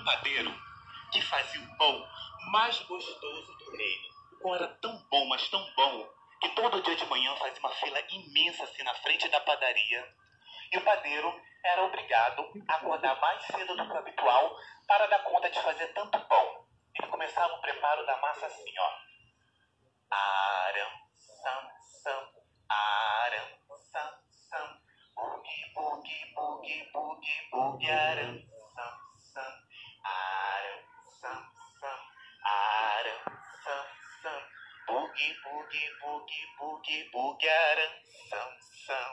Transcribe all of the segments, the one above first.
um padeiro que fazia o pão mais gostoso do reino. O pão era tão bom, mas tão bom, que todo dia de manhã fazia uma fila imensa assim na frente da padaria. E o padeiro era obrigado a acordar mais cedo do que o habitual para dar conta de fazer tanto pão. Ele começava o preparo da massa assim, ó. Bugi, bugi, bugi, aram, sam, sam,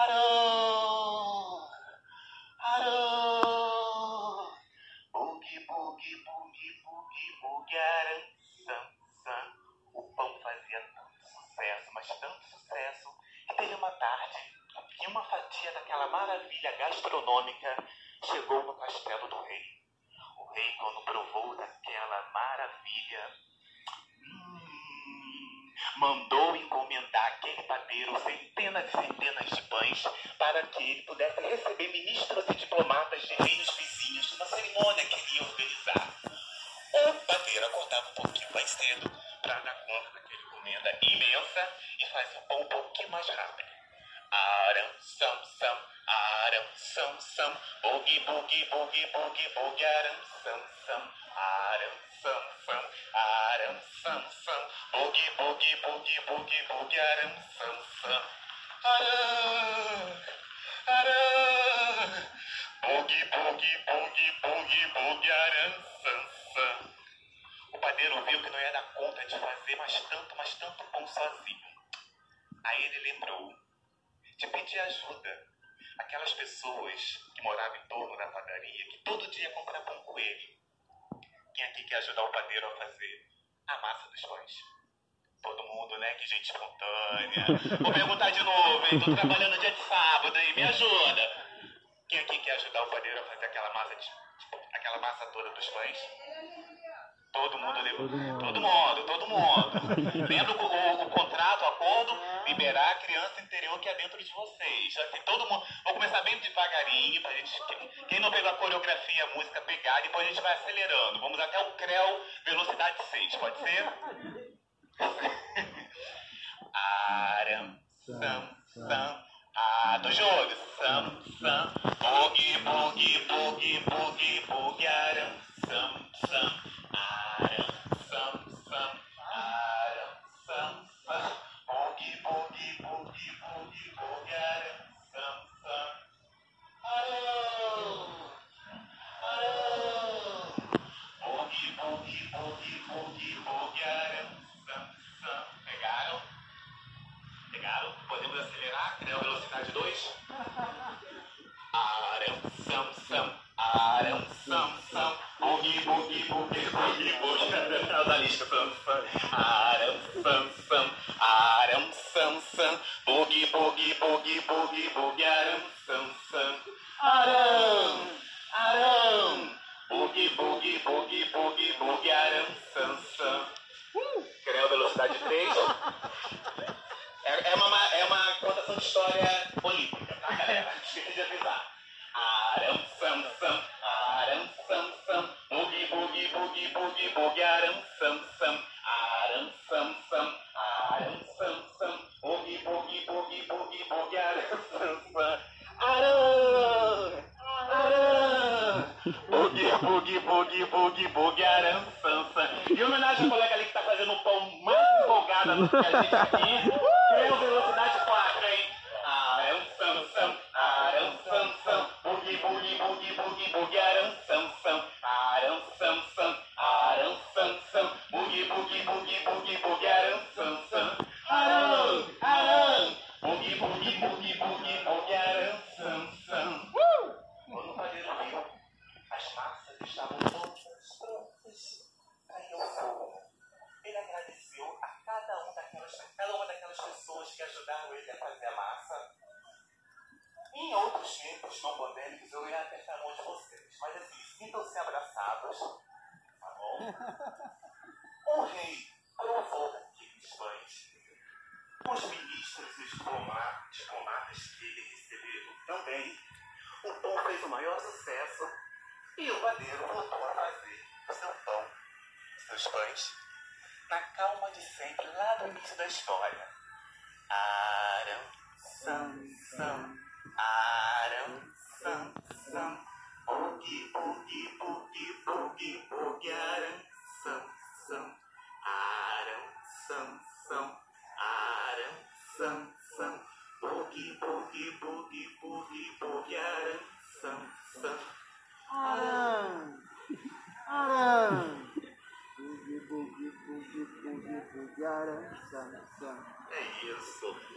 aram, aram, bugi, bugi, bugi, bugi, bugi, aram, sam, sam. O pão fazia tanto sucesso, mas tanto sucesso, que teve uma tarde que uma fatia daquela maravilha gastronômica chegou no castelo do rei. O rei, quando provou daquela maravilha, mandou encomendar aquele padeiro centenas e centenas de pães para que ele pudesse receber ministros e diplomatas de reinos vizinhos numa cerimônia que ele ia organizar. O padeiro acordava um pouquinho mais cedo para dar conta daquela encomenda imensa e fazia o pão um pouquinho mais rápido. Aram, sam, sam, aram, sam, sam, boogie, boogie, boogie, boogie, boogie, aram, sam, sam, aram, sam, sam, aram, sam, sam, boogie, boogie, boogie, boogie, boogie, aram, sam, sam, aram, aram, boogie, boogie, boogie, boogie, boogie, aram, sam, sam. O padeiro viu que não ia dar conta de fazer mais tanto, mais tanto pão sozinho. Aí ele lembrou de pedir ajuda àquelas pessoas que moravam em torno da padaria, que todo dia compravam com ele. Quem aqui quer ajudar o padeiro a fazer a massa dos pães? Todo mundo, né? Que gente espontânea. Vou perguntar de novo, hein? Tô trabalhando dia de sábado, hein? Me ajuda. Quem aqui quer ajudar o padeiro a fazer aquela massa, de, aquela massa toda dos pães? Todo mundo levou. Todo mundo, todo mundo. Lembra o, o, contrato, o acordo? Liberar a criança interior que é dentro de vocês. Que todo mundo. Vou começar bem devagarinho pra gente. Quem, quem não pegou a coreografia, a música, pegar, depois a gente vai acelerando. Vamos até o CREL velocidade 6, pode ser? Aram, sam, sam. Ah, do jogo. Sam, sam. Boogie, boogie, boogie, boogie, boogie, aram, sam, sam. Aram, sam, sam, aram, aram, boogie, boogie, boogie, boogie, boogie, aram, sam, sam. E homenagem ao colega ali que tá fazendo o pão mais empolgado do que a gente aqui, Creu velocidade 4, hein? Aram, sam, sam, boogie, boogie, boogie, boogie, boogie, aram, sam, sam, aram, sam, queria fazer massa. Em outros tempos não pandêmicos, eu ia apertar a mão de vocês. Mas assim, sintam-se abraçados, tá bom? O rei provou daqueles pães. Os ministros e diplomatas que ele recebeu também. O pão fez o maior sucesso e o padeiro voltou a fazer o seu pão, seus pães, na calma de sempre, lá no início da história. Aram, sam, sam, aram, sam, sam, bugi, bugi, bugi, bugi, bugi, aram, sam, sam, aram, sam, sam, aram, sam, sam, bugi, bugi, bugi, bugi, bugi, aram, sam, sam. Aram! Aram! Bugi, bugi, bugi, bugi, bugi, aram, sam, sam. É isso.